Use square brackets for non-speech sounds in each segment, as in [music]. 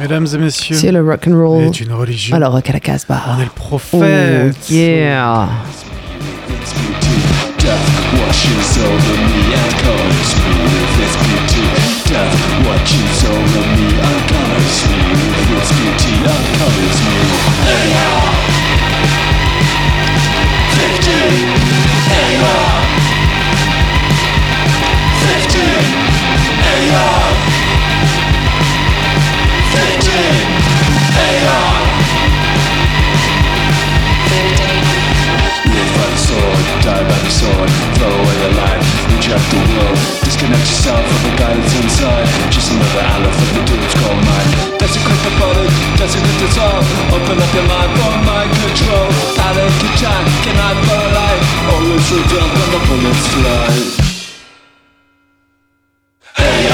Mesdames et messieurs, C'est le rock and roll. est une religion. Alors, rock à la Casbah. on est le Oh, prophète. yeah. Die by the sword, throw away the life, reject the world, disconnect yourself from the guy that's inside. Just another elephant, the dude's called mine. Desecrate the body, desecrate the soul. Open up your mind for mind control. Panic attack, can I blow a light? All is revealed when the bullets fly. Hey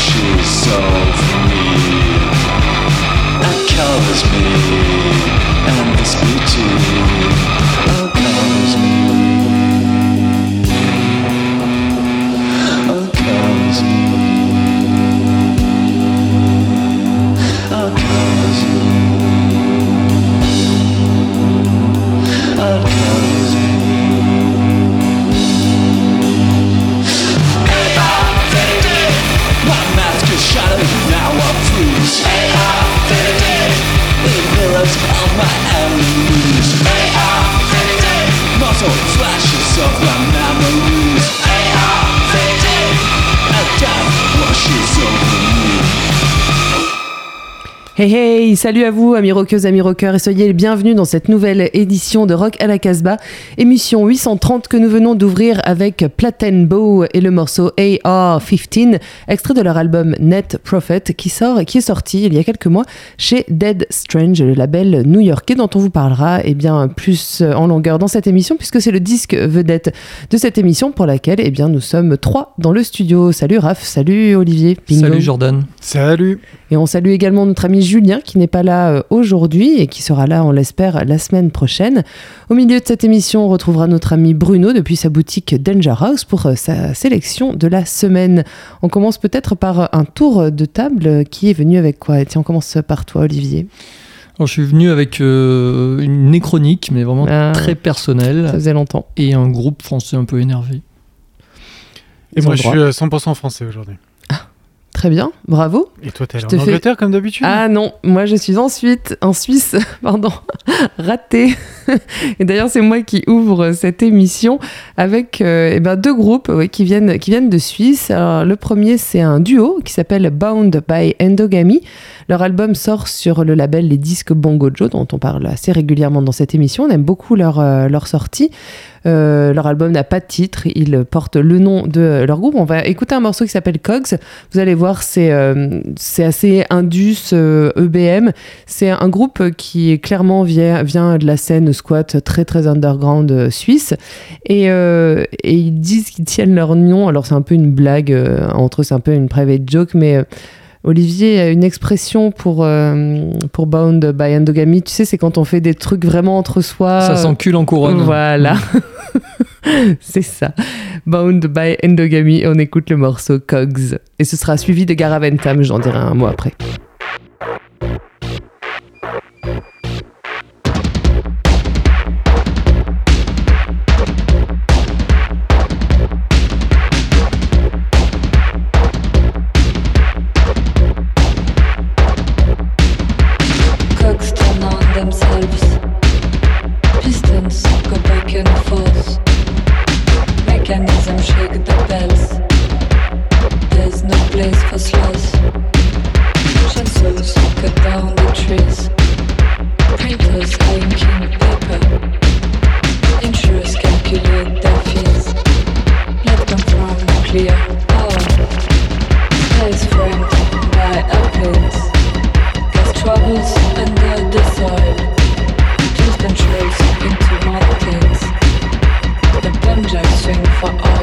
washes over me. And covers me and this beauty salut à vous, amis rockeuses, amis rockeurs, et soyez les bienvenus dans cette nouvelle édition de Rock à la Casbah, émission 830 que nous venons d'ouvrir avec Platen Bow et le morceau AR-15, extrait de leur album Net Prophet, qui sort, qui est sorti il y a quelques mois chez Dead Strange, le label new-yorkais dont on vous parlera eh bien, plus en longueur dans cette émission, puisque c'est le disque vedette de cette émission pour laquelle eh bien, nous sommes trois dans le studio. Salut Raph, salut Olivier. Bingo. Salut Jordan. Salut. Et on salue également notre ami Julien qui n'est pas là euh, aujourd'hui et qui sera là, on l'espère, la semaine prochaine. Au milieu de cette émission, on retrouvera notre ami Bruno depuis sa boutique Danger House pour euh, sa sélection de la semaine. On commence peut-être par un tour de table qui est venu avec quoi? Tiens, on commence par toi, Olivier. Alors, je suis venu avec euh, une néchronique, mais vraiment Ah. très Ça personnelle, faisait longtemps. et un groupe français un peu énervé. Et Ils moi, je droit. suis euh, 100% français aujourd'hui. Très bien, bravo. Et toi, t'es allé en fais- Angleterre comme d'habitude? Ah non, moi je suis ensuite en Suisse, [laughs] pardon, [laughs] raté. Et d'ailleurs c'est moi qui ouvre cette émission avec euh, eh ben, deux groupes ouais, qui, viennent, qui viennent de Suisse. Alors, le premier c'est un duo qui s'appelle Bound by Endogamy. Leur album sort sur le label Les Disques Bongo Joe dont on parle assez régulièrement dans cette émission. On aime beaucoup leur, euh, leur sortie. Euh, leur album n'a pas de titre, il porte le nom de leur groupe. On va écouter un morceau qui s'appelle Cogs. Vous allez voir, c'est euh, c'est assez indus, euh, EBM. C'est un groupe qui clairement vient, vient de la scène squat très très underground euh, suisse. Et, et ils disent qu'ils tiennent leur nom. Alors c'est un peu une blague entre eux, c'est un peu une private joke, mais. Olivier a une expression pour, euh, pour Bound by Endogamy. Tu sais, c'est quand on fait des trucs vraiment entre soi. Ça s'encule en couronne. Voilà. [laughs] C'est ça. Bound by Endogamy. On écoute le morceau Cogs. Et ce sera suivi de Garaventa, mais j'en dirai un mot après. for all.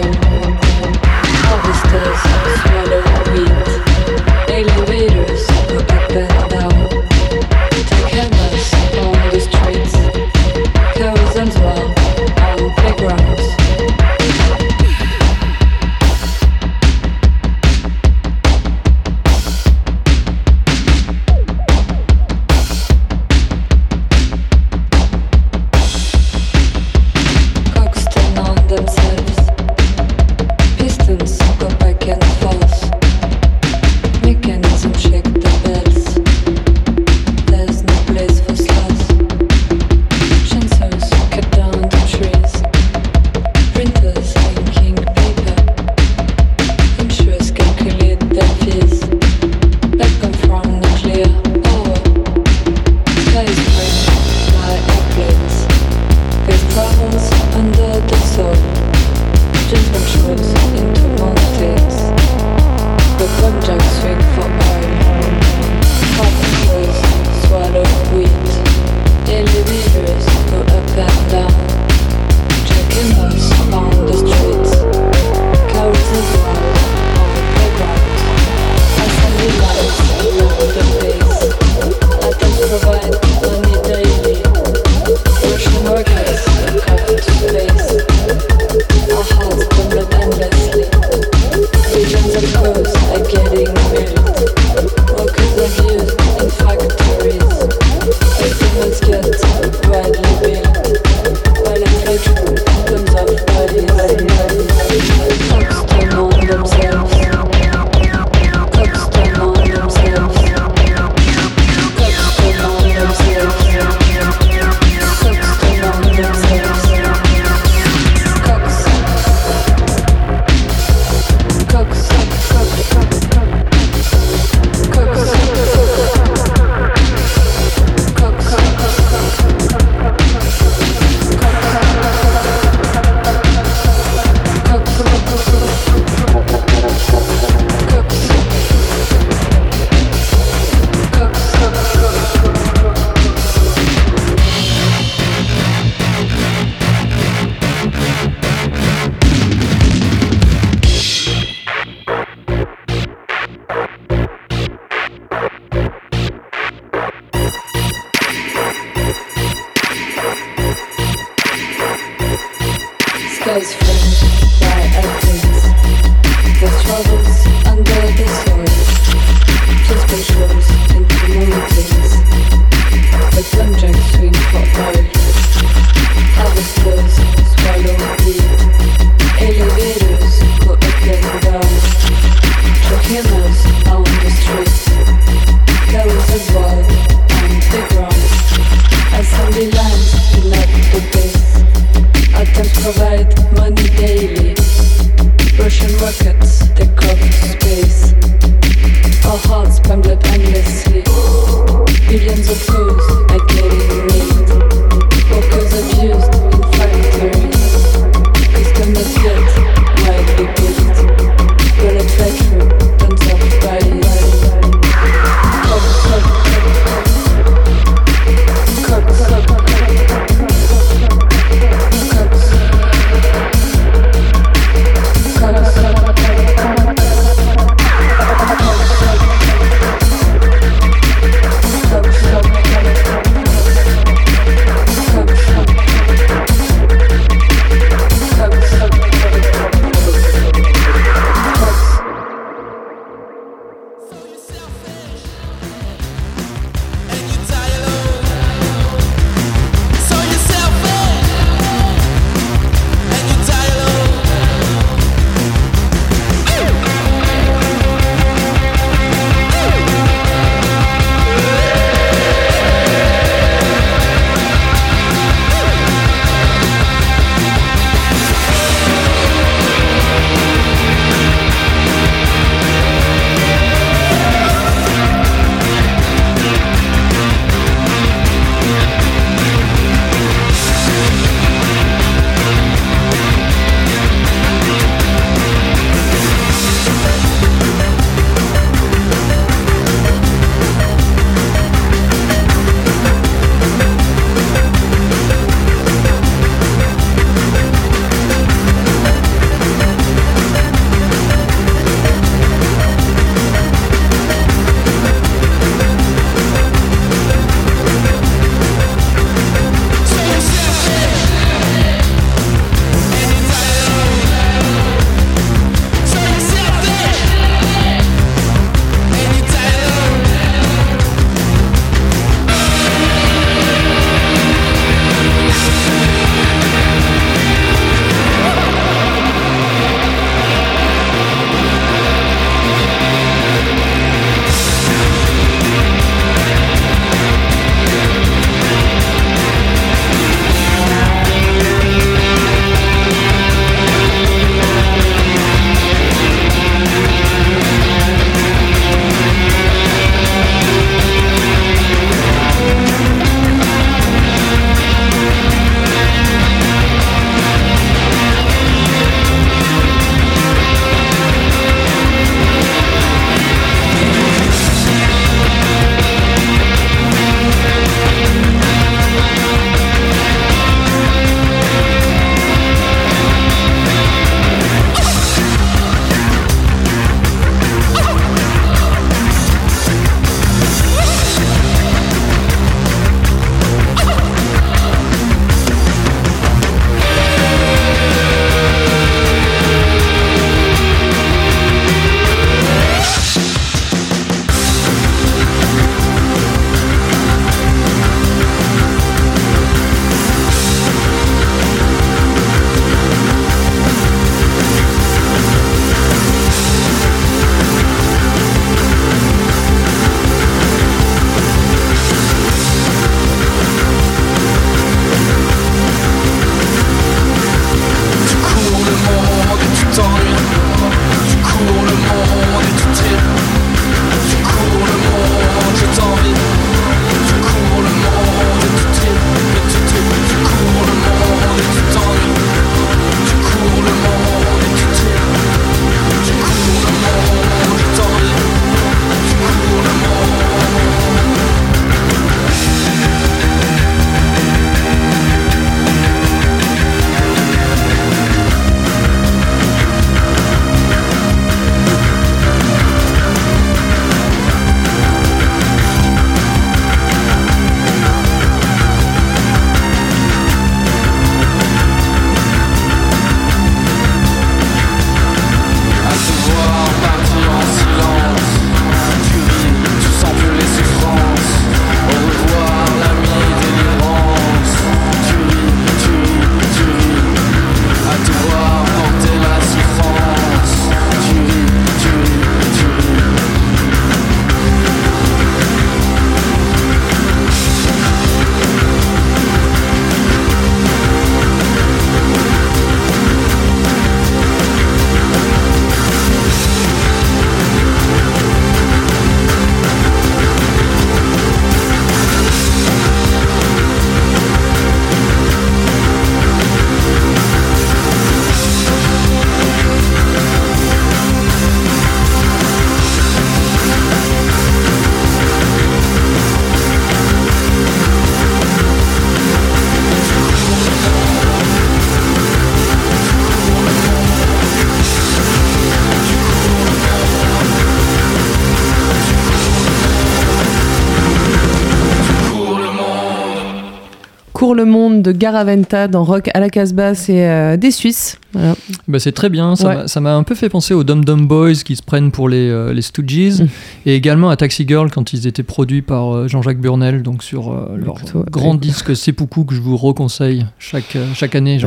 Cours le monde de Garaventa dans Rock à la Casbah, c'est euh, des Suisses. Voilà. Bah, c'est très bien, ça Ouais. m'a- un peu fait penser aux Dum Dum Boys qui se prennent pour les, euh, les Stooges Mm. et également à Taxi Girl quand ils étaient produits par euh, Jean-Jacques Burnel, donc sur euh, leur ouais. grand disque Seppuku que je vous reconseille chaque, euh, chaque année.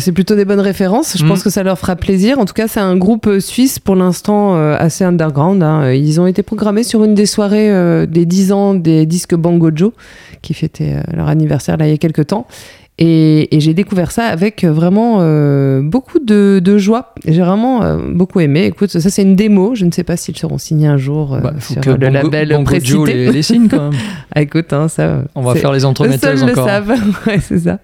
C'est plutôt des bonnes références. Je Mm. pense que ça leur fera plaisir. En tout cas, c'est un groupe suisse pour l'instant assez underground. hein. Ils ont été programmés sur une des soirées des 10 ans des disques Bango Joe, qui fêtait euh, leur anniversaire là il y a quelques temps. Et, et j'ai découvert ça avec euh, vraiment euh, beaucoup de, de joie. J'ai vraiment euh, beaucoup aimé. Écoute, ça c'est une démo. Je ne sais pas s'ils seront signés un jour euh, Bah, sur que le Bongo- label Bongo précité. Les, les signe quand même. [laughs] Ah, écoute, hein, ça. On va faire les eux seuls entremetteuses le encore. savent. [laughs] ouais, c'est ça.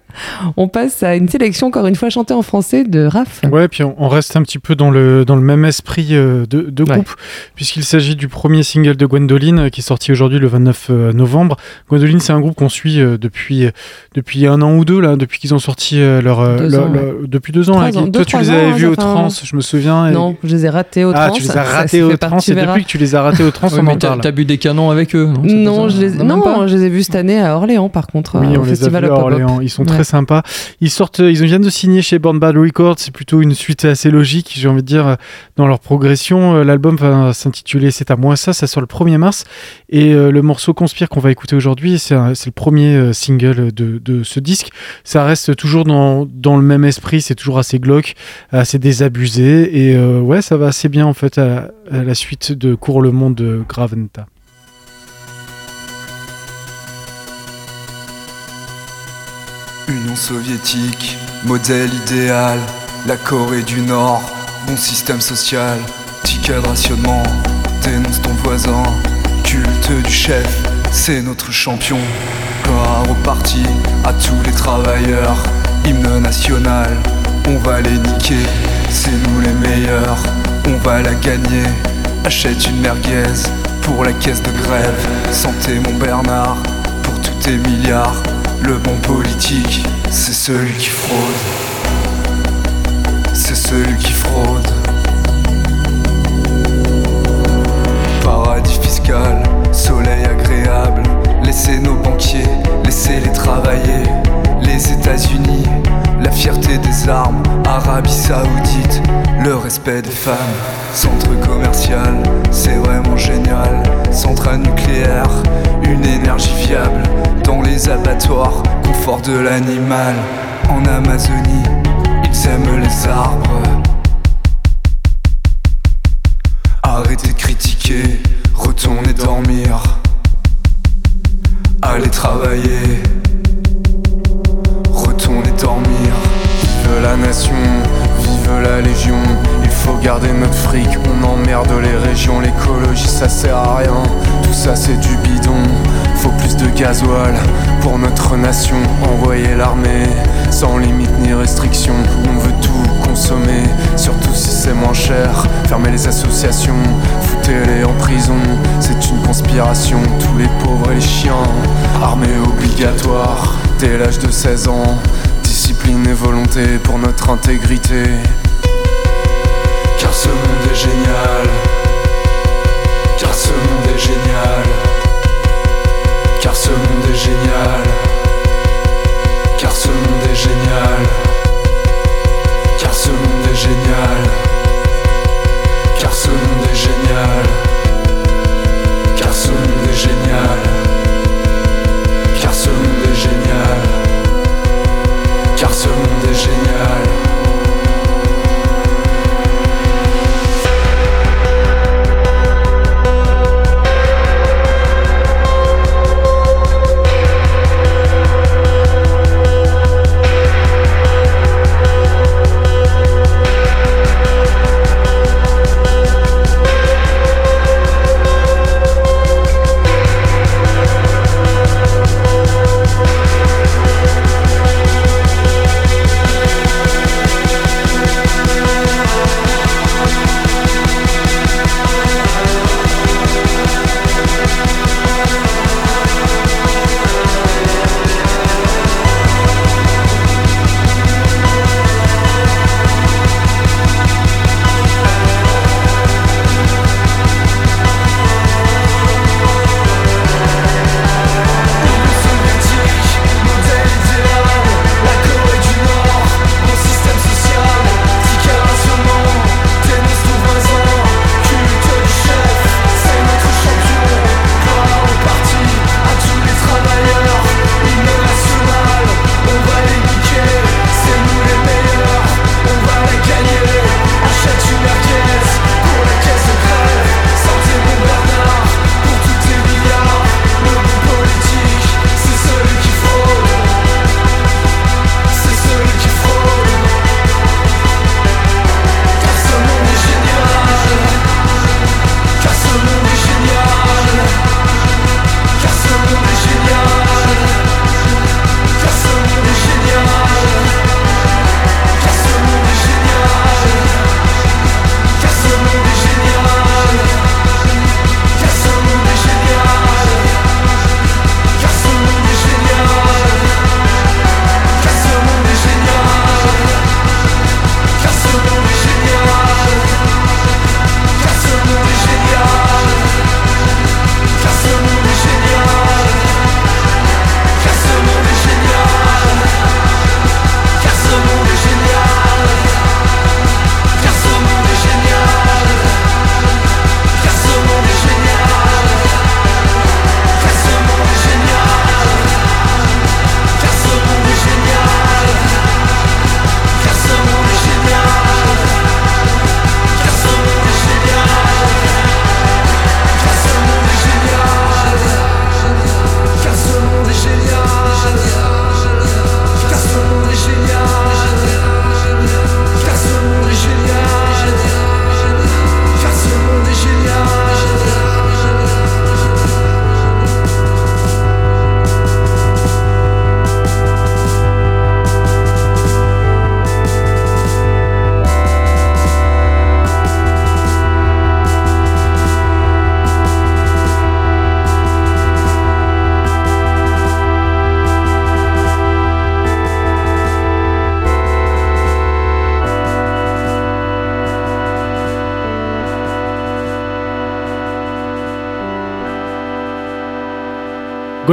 On passe à une sélection encore une fois chantée en français de Raph. Ouais, puis on, on reste un petit peu dans le, dans le même esprit euh, de, de Ouais. groupe, puisqu'il s'agit du premier single de Gwendoline euh, qui est sorti aujourd'hui le 29 euh, novembre. Gwendoline, c'est un groupe qu'on suit depuis, depuis un an ou deux, là, depuis qu'ils ont sorti leur, Deux leur- ans, leur- Depuis deux ans. Trois là, qui- ans, deux, toi, tu les ans, avais hein, vus ça au trans, je me souviens. et- Non, je les ai ratés au Ah, trans. tu les as Ça, ratés ça au fait trans, et depuis que tu les as ratés au trans, Ouais, on en t'as parle. t'as bu des canons avec eux Non, pas Non, ça je les... même non, pas je les ai vus cette année à Orléans, par contre, Oui, euh, on au les a vus à. Orléans. Ils sont Ouais. Très sympas. Ils sortent, ils viennent de signer chez Born Bad Records. C'est plutôt une suite assez logique, j'ai envie de dire, dans leur progression. Euh, L'album va s'intituler C'est à moi ça. Ça sort le 1er mars. Et euh, le morceau Conspire qu'on va écouter aujourd'hui, c'est le premier euh, single de, ce disque. Ça reste toujours dans, le même esprit. C'est toujours assez glauque, assez désabusé. Et euh, ouais, ça va assez bien en fait à, à la suite de Cours le monde de Graventa. Union soviétique, modèle idéal, la Corée du Nord, bon système social, de rationnement, dénonce ton voisin, culte du chef, c'est notre champion. Gloire au parti, à tous les travailleurs, hymne national, on va les niquer, c'est nous les meilleurs, on va la gagner, achète une merguez pour la caisse de grève, santé mon Bernard, pour tous tes milliards. Le bon politique, c'est celui qui fraude. C'est celui qui fraude. Paradis fiscal, soleil agréable. Laissez nos banquiers, laissez-les travailler. Les États-Unis, la fierté des armes. Arabie Saoudite, le respect des femmes. Centre commercial, c'est vraiment génial. Centrale nucléaire, une énergie fiable. Dans les abattoirs, confort de l'animal. En Amazonie, ils aiment les arbres. Arrêtez de critiquer, retournez dormir. Allez travailler, retournez dormir. Vive la nation, la légion. Il faut garder notre fric, on emmerde les régions. L'écologie ça sert à rien, tout ça c'est du bidon. Faut plus de gasoil pour notre nation. Envoyer l'armée sans limite ni restriction. On veut tout consommer, surtout si c'est moins cher. Fermer les associations, foutez-les en prison. C'est une conspiration, tous les pauvres et les chiens. Armée obligatoire dès l'âge de 16 ans. Discipline et volonté pour notre intégrité. Car ce monde est génial. Car ce monde est génial. Car ce monde est génial. Car ce monde est génial. Car ce monde est génial. Car ce monde est génial. Car ce monde est génial.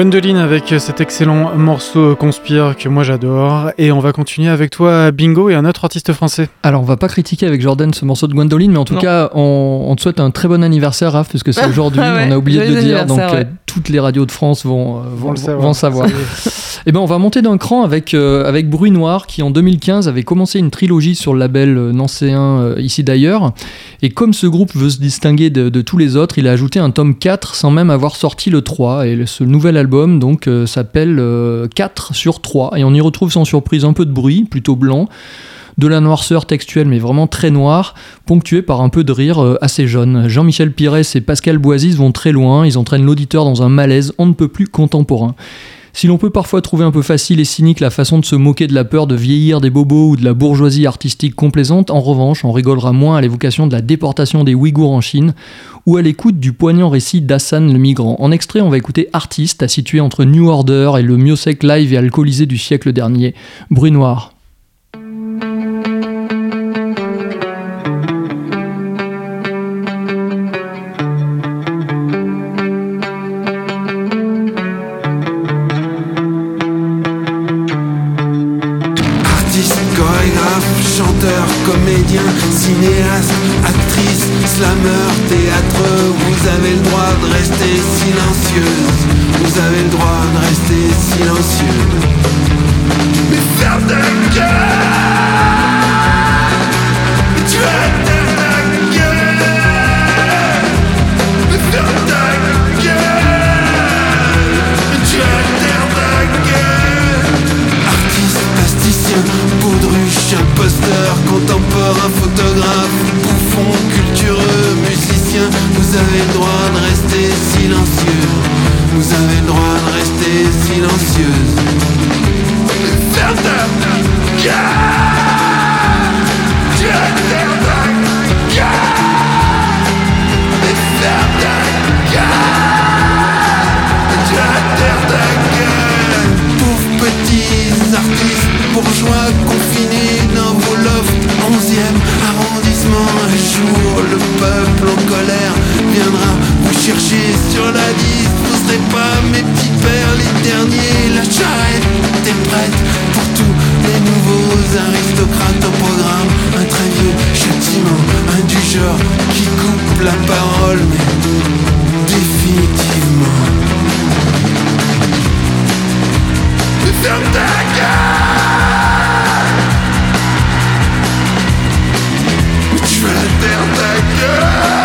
Gwendoline avec cet excellent morceau Conspire que moi j'adore. Et on va continuer avec toi, Bingo, et un autre artiste français. Alors, on va pas critiquer avec Jordan ce morceau de Gwendoline, mais en tout Non. cas, on, on te souhaite un très bon anniversaire, Raph, parce que c'est [laughs] aujourd'hui. Ah ouais, on a oublié de le dire, donc euh, toutes les radios de France vont, euh, vont, le savoir. vont savoir. [laughs] Eh ben, on va monter d'un cran avec, euh, avec Bruit Noir, qui en 2015 avait commencé une trilogie sur le label euh, nancéen euh, Ici d'ailleurs. Et comme ce groupe veut se distinguer de, de tous les autres, il a ajouté un tome 4 sans même avoir sorti le 3. Et le- ce nouvel album donc euh, s'appelle euh, 4 sur 3. Et on y retrouve sans surprise un peu de bruit, plutôt blanc de la noirceur textuelle mais vraiment très noire, ponctuée par un peu de rire euh, assez jaune. Jean-Michel Pires et Pascal Boisis vont très loin, ils entraînent l'auditeur dans un malaise on ne peut plus contemporain. Si l'on peut parfois trouver un peu facile et cynique la façon de se moquer de la peur de vieillir des bobos ou de la bourgeoisie artistique complaisante, en revanche, on rigolera moins à l'évocation de la déportation des Ouïghours en Chine ou à l'écoute du poignant récit d'Hassan le migrant. En extrait, on va écouter Artiste, à situer entre New Order et le Miosec live et alcoolisé du siècle dernier, Bruit Noir. Comédien, cinéaste, actrice, slammer, théâtre, vous avez le droit de rester silencieuse. Vous avez le droit de rester silencieuse. Mais ferme ta gueule. Mais tu as ta gueule. Mais ferme ta gueule. Mais tu as ta gueule. Artiste, plasticien, baudruche, imposteur, contemporain, photographe, bouffon, cultureux, musicien, vous avez le droit de rester silencieux. Vous avez le droit de rester silencieuse. Pauvres petits artistes bourgeois confinés 11e arrondissement Un jour le peuple en colère viendra vous chercher sur la liste. Vous serez pas mes petits pères les derniers. La charrette est prête pour tous les nouveaux aristocrates au programme. Un très vieux châtiment, un du genre qui coupe la parole Mais définitivement tu vas la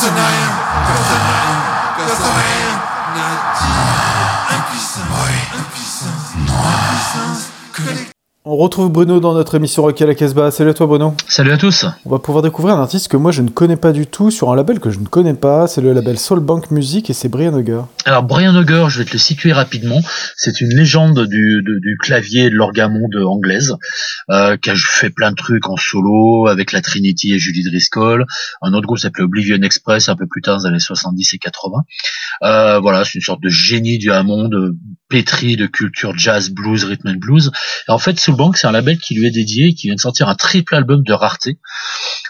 Personne n'a rien. Personne n'a rien. Personne n'a rien. N'a dit. Retrouve Bruno dans notre émission Rock à la Casbah. Salut à toi Bruno. Salut à tous. On va pouvoir découvrir un artiste que moi je ne connais pas du tout sur un label que je ne connais pas. C'est le label Soulbank Music et c'est Brian Auger. Alors Brian Auger, je vais te le situer rapidement. C'est une légende du, clavier et de l'orgamonde anglaise, euh, qui a fait plein de trucs en solo avec la Trinity et Julie Driscoll. Un autre groupe s'appelait Oblivion Express un peu plus tard dans les années 70 et 80. Euh, voilà, c'est une sorte de génie du Hammond, pétri de culture jazz, blues, rhythm and blues. Et en fait, C'est un label qui lui est dédié et qui vient de sortir un triple album de rareté.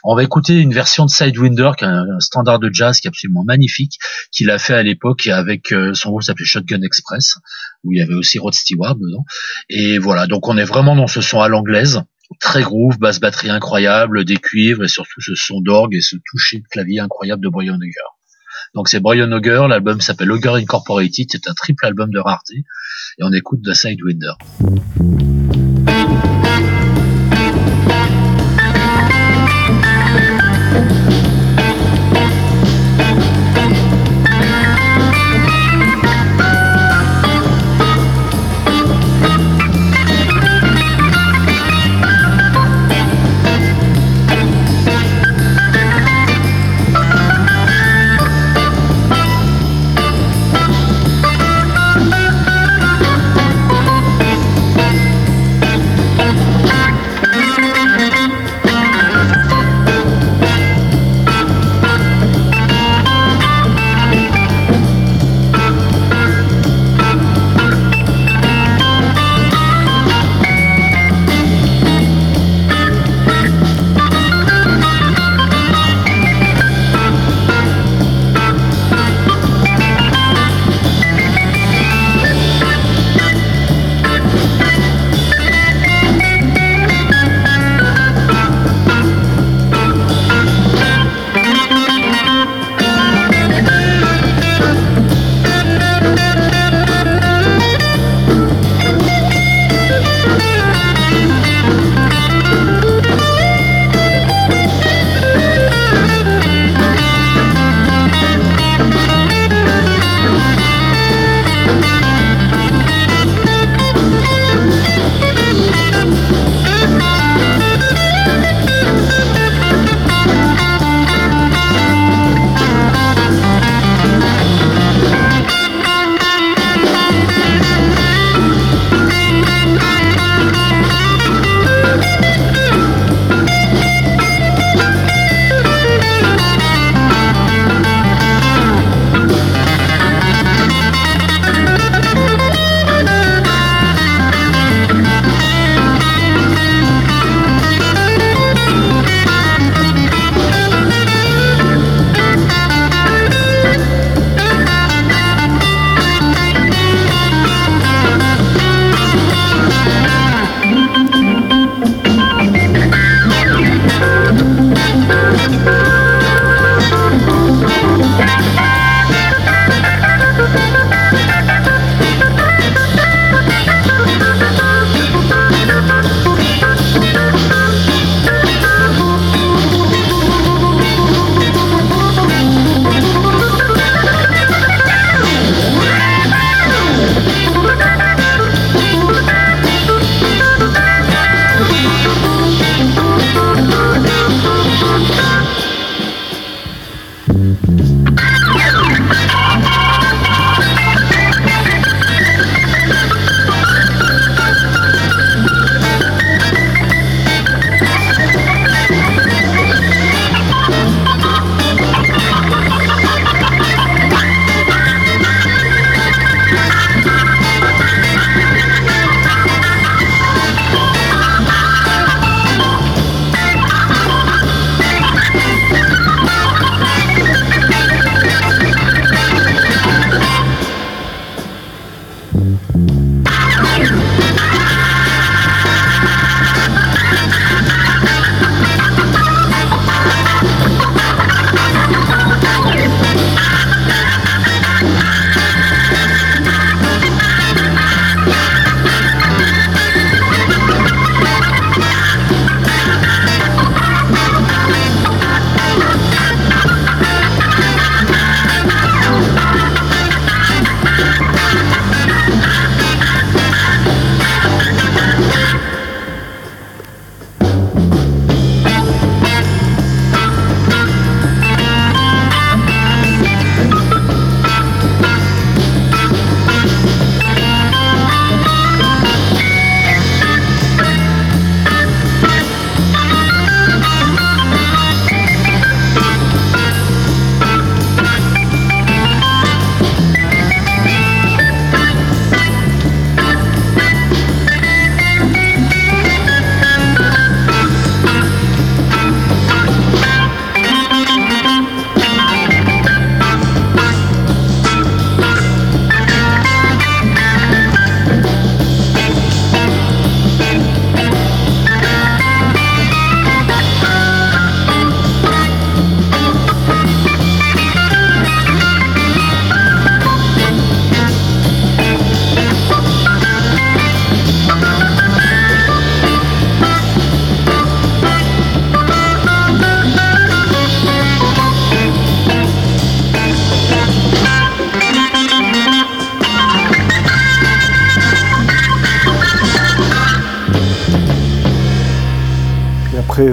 On va écouter une version de Sidewinder, qui est un, un standard de jazz qui est absolument magnifique, qu'il a fait à l'époque avec euh, son groupe s'appelait Shotgun Express, où il y avait aussi Rod Stewart dedans. Et voilà, donc on est vraiment dans ce son à l'anglaise. Très groove, basse batterie incroyable, des cuivres et surtout ce son d'orgue et ce toucher de clavier incroyable de Brian Auger. Donc c'est Brian Auger, l'album s'appelle Auger Incorporated, c'est un triple album de rareté et on écoute The Sidewinder.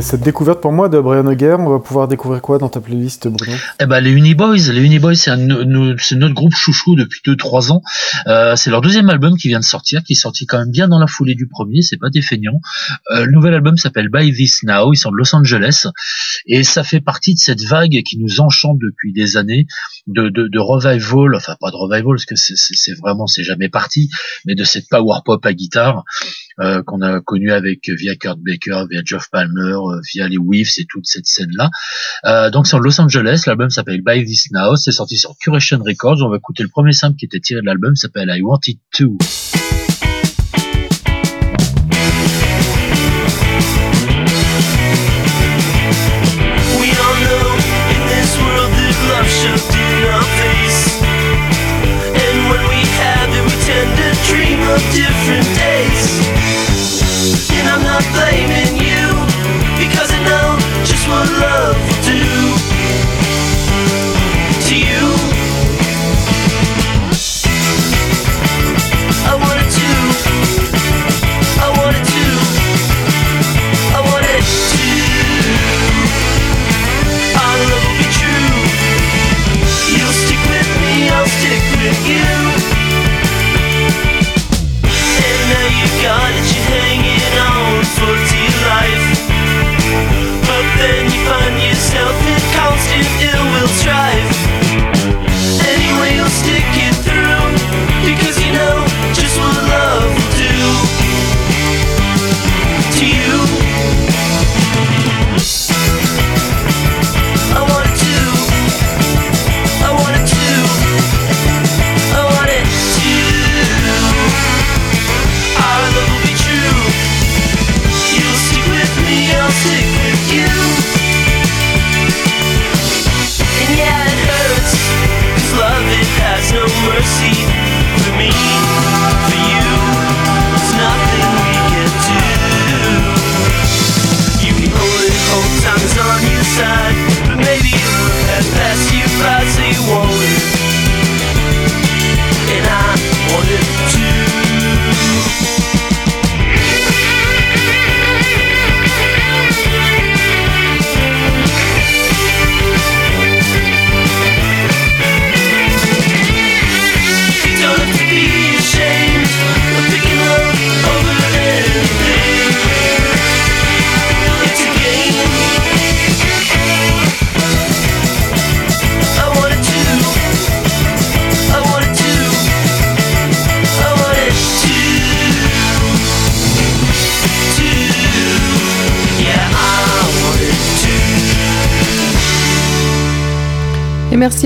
Cette découverte pour moi de Brian Auger, on va pouvoir découvrir quoi dans ta playlist, Bruno? Eh ben les Uniboys, les Uniboys c'est notre groupe chouchou depuis 2-3 ans. Euh, c'est leur deuxième album qui vient de sortir, qui est sorti quand même bien dans la foulée du premier, c'est pas des feignants. Euh, le nouvel album s'appelle By This Now, ils sont de Los Angeles et ça fait partie de cette vague qui nous enchante depuis des années de, de, de revival, enfin pas de revival parce que c'est- vraiment c'est jamais parti, mais de cette power pop à guitare euh, qu'on a connu avec via Kurt Baker, via Geoff Palmer, euh, via les Weaves et toute cette scène là. Euh, donc c'est en Los Angeles, l'album s'appelle By This Now, c'est sorti sur Curation Records, on va écouter le premier simple qui était tiré de l'album, s'appelle I Want It To.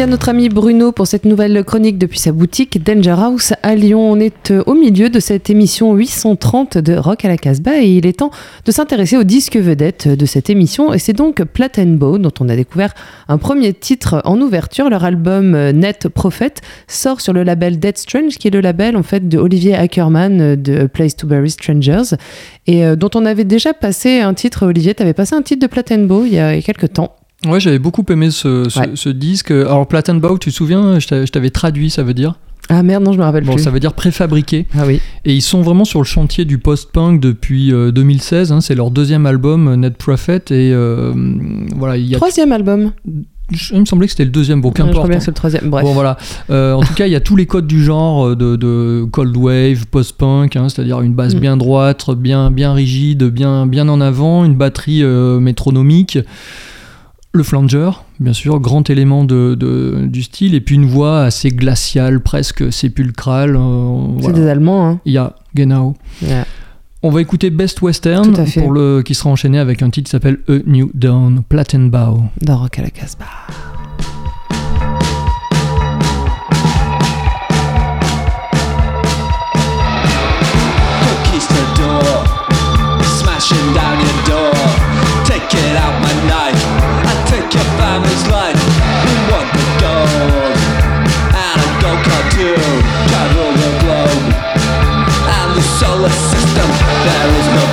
À notre ami Bruno pour cette nouvelle chronique depuis sa boutique Danger House à Lyon. On est euh, au milieu de cette émission 830 de Rock à la Casbah et il est temps de s'intéresser aux disques vedettes de cette émission. Et c'est donc Plat Bow dont on a découvert un premier titre en ouverture. Leur album euh, Net Prophet sort sur le label Dead Strange qui est le label en fait de Olivier Ackerman euh, de Place to Bury Strangers et dont on avait déjà passé un titre. Olivier, tu avais passé un titre de Plat Bow il y a quelques temps. Ouais, j'avais beaucoup aimé ce, ce, Ouais. ce disque. Alors, Plattenbau, tu te souviens, je t'a- je t'avais traduit, ça veut dire Ah merde, non, je me rappelle Bon, plus. ça veut dire préfabriqué. Ah oui. Et ils sont vraiment sur le chantier du post-punk depuis euh, 2016. hein. c'est leur deuxième album, euh, Net Prophet. Et euh, voilà, il y a. Troisième album. Il me semblait que c'était le deuxième, bon, Ouais, je qu'importe. crois bien hein. que c'est le troisième. Bref. Bon voilà. Euh, en tout cas, il y a tous les codes du genre euh, de, de cold wave, post-punk, hein, c'est-à-dire une basse Mm. bien droite, bien bien rigide, bien bien en avant, une batterie euh, métronomique, le flanger, bien sûr, grand élément de, de- du style, et puis une voix assez glaciale, presque sépulcrale. euh, C'est voilà. des Allemands, hein. Il y a Genau. Yeah. On va écouter Best Western pour le qui sera enchaîné avec un titre qui s'appelle A New Dawn, Plattenbau. Dans Rock à la Casbah. smashing down your door. Take it out my knife, Your family's life. We want the gold, and a gold card too. Travel the globe, and the solar system. There is no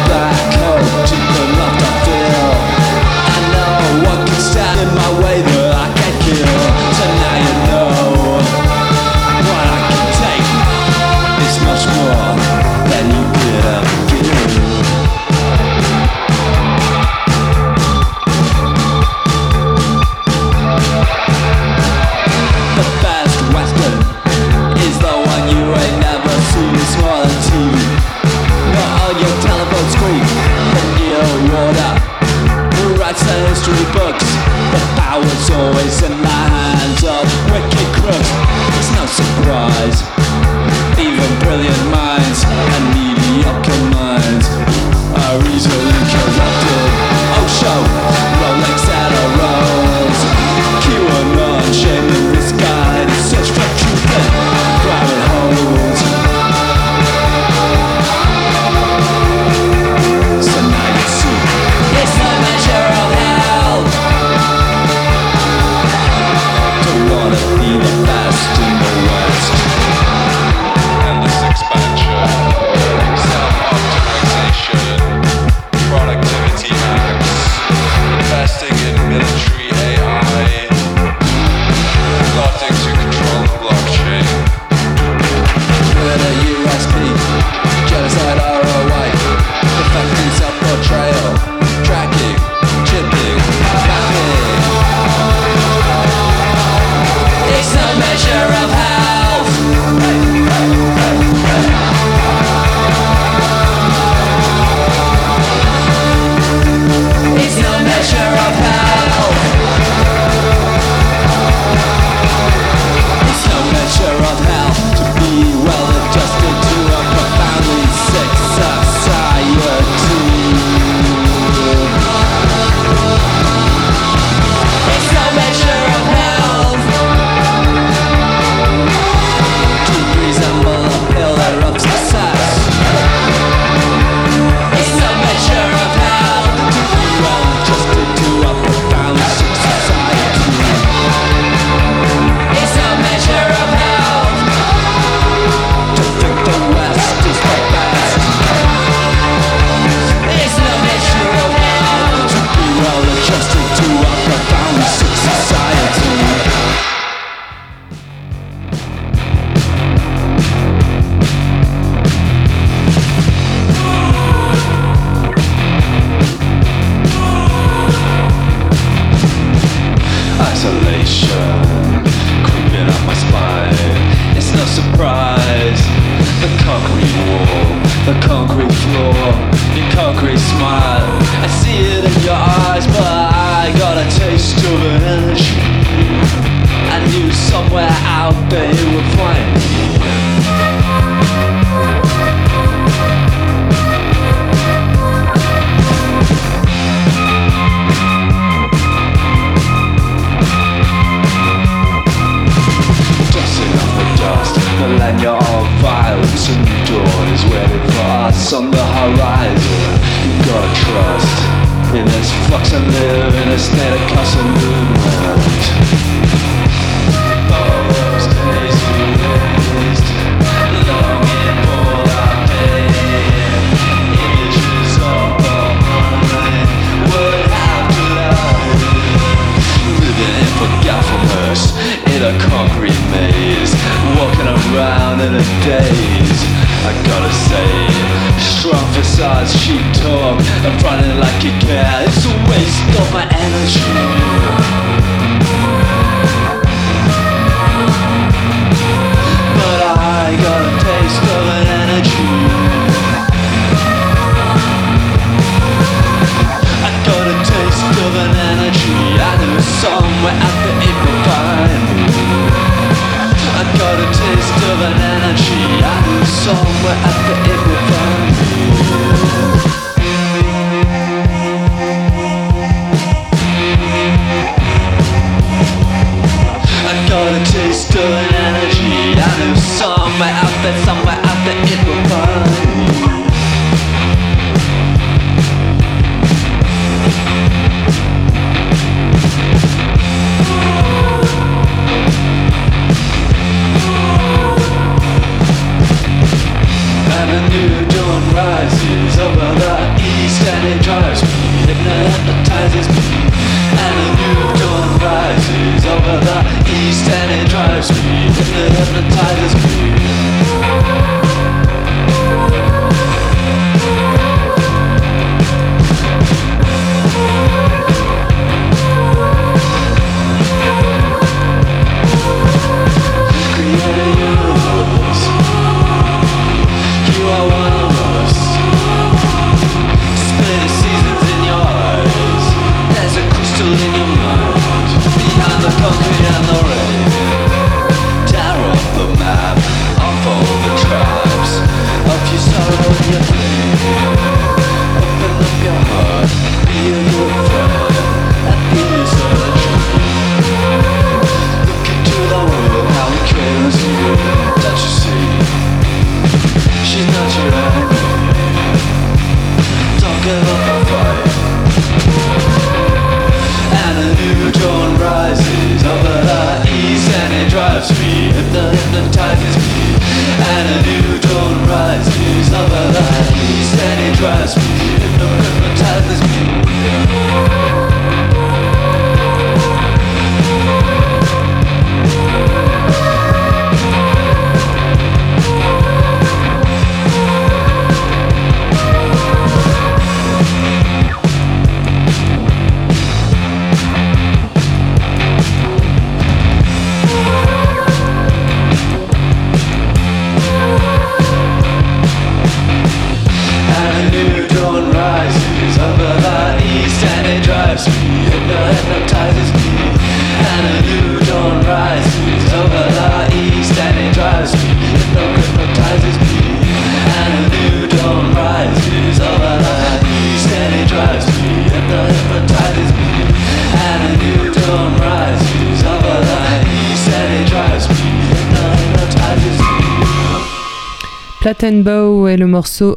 she talk I'm running like a cat. It's a waste of my energy. But I got a taste of an energy. I got a taste of an energy. I somewhere at the Got a taste of an energy. I somewhere at the taste of energy. I know somewhere out there, somewhere out there it will burn.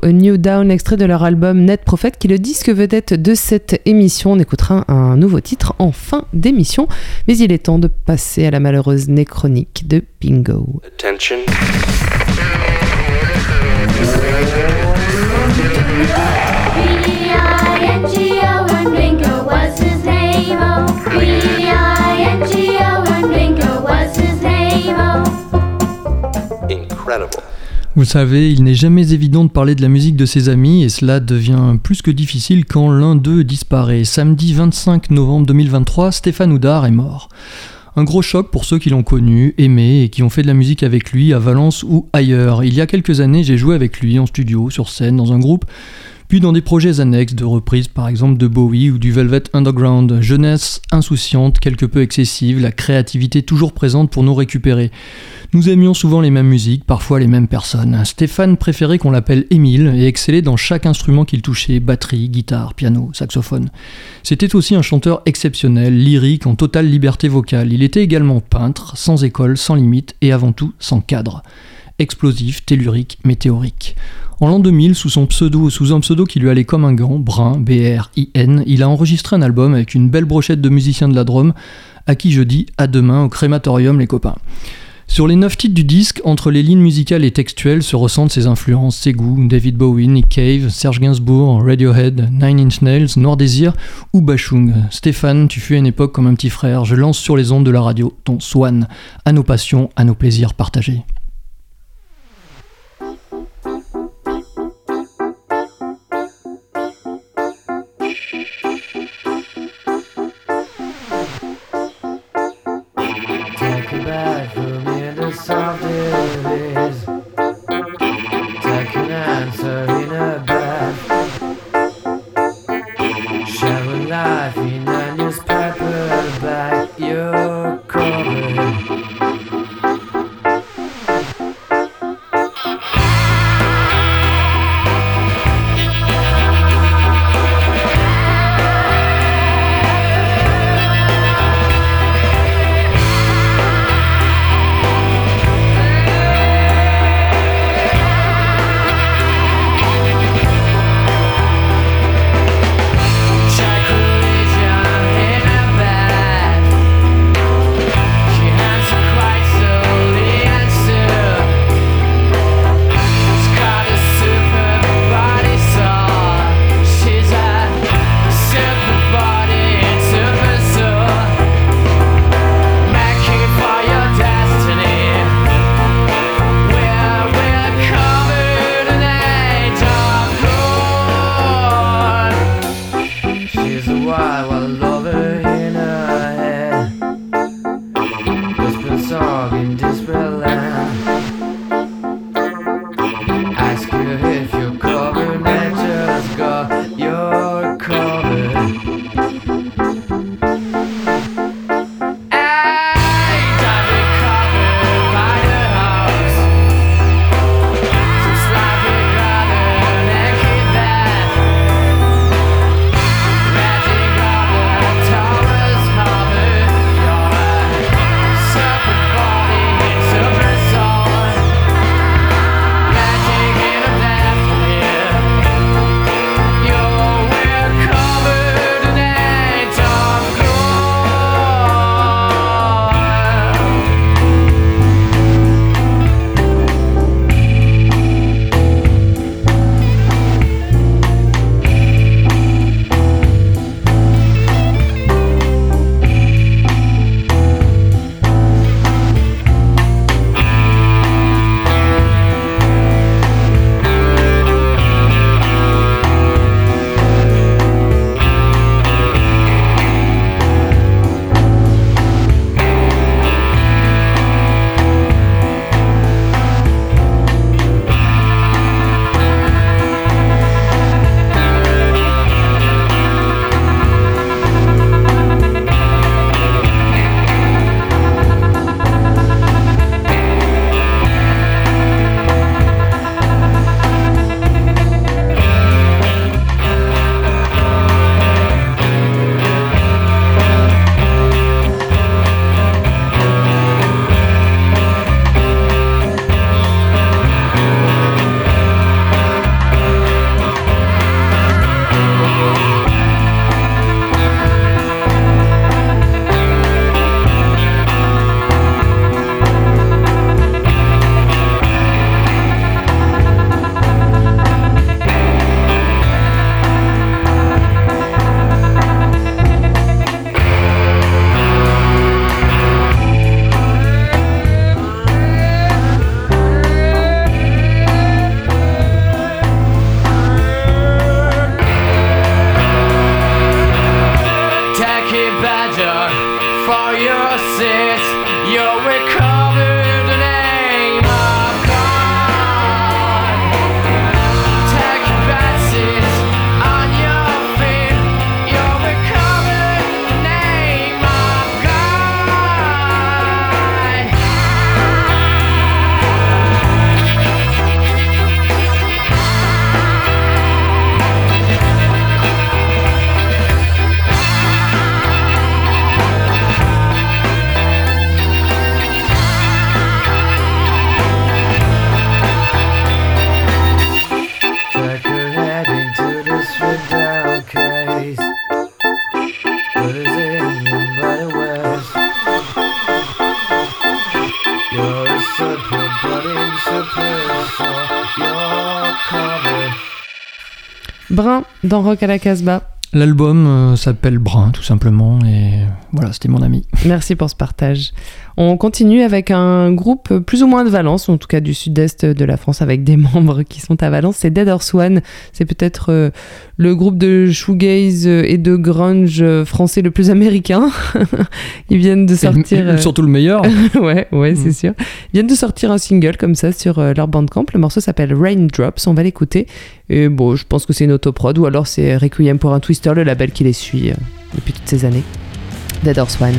New Down, extrait de leur album Net Prophet, qui est le disque vedette de cette émission. On écoutera un nouveau titre en fin d'émission, mais il est temps de passer à la malheureuse néchronique de Bingo. Attention. Vous savez, il n'est jamais évident de parler de la musique de ses amis et cela devient plus que difficile quand l'un d'eux disparaît. Samedi 25 novembre 2023, Stéphane Houdard est mort. Un gros choc pour ceux qui l'ont connu, aimé et qui ont fait de la musique avec lui à Valence ou ailleurs. Il y a quelques années, j'ai joué avec lui en studio, sur scène, dans un groupe, puis dans des projets annexes de reprises par exemple de Bowie ou du Velvet Underground. Jeunesse insouciante, quelque peu excessive, la créativité toujours présente pour nous récupérer. Nous aimions souvent les mêmes musiques, parfois les mêmes personnes. Stéphane préférait qu'on l'appelle Émile et excellait dans chaque instrument qu'il touchait, batterie, guitare, piano, saxophone. C'était aussi un chanteur exceptionnel, lyrique, en totale liberté vocale. Il était également peintre, sans école, sans limite et avant tout sans cadre. Explosif, tellurique, météorique. En l'an 2000, sous son pseudo, sous un pseudo qui lui allait comme un gant, Brun, B-R-I-N, il a enregistré un album avec une belle brochette de musiciens de la Drôme, à qui je dis à demain au crématorium les copains. Sur les neuf titres du disque, entre les lignes musicales et textuelles se ressentent ses influences, ses goûts, David Bowie, Nick Cave, Serge Gainsbourg, Radiohead, Nine Inch Nails, Noir Désir ou Bachung. Stéphane, tu fus une époque comme un petit frère, je lance sur les ondes de la radio ton Swan, à nos passions, à nos plaisirs partagés. laughing is your recall? Brun dans Rock à la Casbah. L'album euh, s'appelle Brun, tout simplement, et voilà, c'était mon ami. Merci pour ce partage. On continue avec un groupe plus ou moins de Valence, en tout cas du sud-est de la France, avec des [laughs] membres qui sont à Valence. C'est Dead Horse One. C'est peut-être euh, le groupe de shoegaze et de grunge français le plus américain. [laughs] Ils viennent de sortir. euh, [laughs] Surtout le meilleur. ouais, ouais, c'est sûr. Ils viennent de sortir un single comme ça sur euh, leur bandcamp. Le morceau s'appelle Raindrops. On va l'écouter. Et bon, je pense que c'est une autoprod ou alors c'est Requiem pour un Twister, le label qui les suit euh, depuis toutes ces années. Dead Horse One.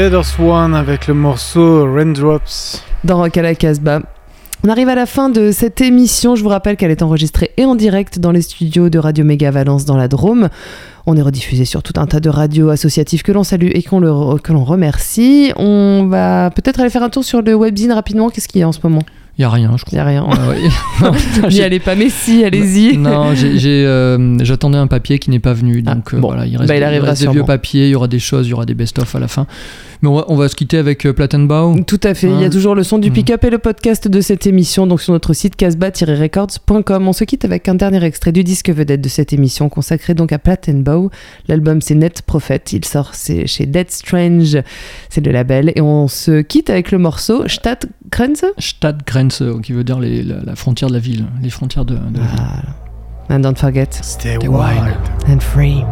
Dead Horse One avec le morceau Raindrops. dans Rock à la Casbah. On arrive à la fin de cette émission. Je vous rappelle qu'elle est enregistrée et en direct dans les studios de Radio Méga Valence dans la Drôme. On est rediffusé sur tout un tas de radios associatives que l'on salue et qu'on le- que l'on remercie. On va peut-être aller faire un tour sur le webzine rapidement. Qu'est-ce qu'il y a en ce moment? Il y a rien, je Il n'y crois. a rien. Ah ouais. [laughs] [laughs] Non, N'y allez pas, mais si, allez-y. Non, j'ai- euh, j'attendais un papier qui n'est pas venu, donc euh, bon. voilà, il reste, Bah, il il arrivera reste des vieux papiers, il y aura des choses, il y aura des best-of à la fin. Mais on va, on va se quitter avec euh, Plattenbau. Tout à fait. Il y a Hein. toujours le son du Mm. pick-up et le podcast de cette émission, donc sur notre site casbah-records.com. On se quitte avec un dernier extrait du disque vedette de cette émission, consacré donc à Plattenbow. L'album c'est Net Prophet. Il sort c'est chez Dead Strange, c'est le label. Et on se quitte avec le morceau Stadtgrenze. Stadtgrenze, qui veut dire les- la, la frontière de la ville, les frontières de, de la ville. Voilà. And don't forget, Stay Stay wild. wild. and free.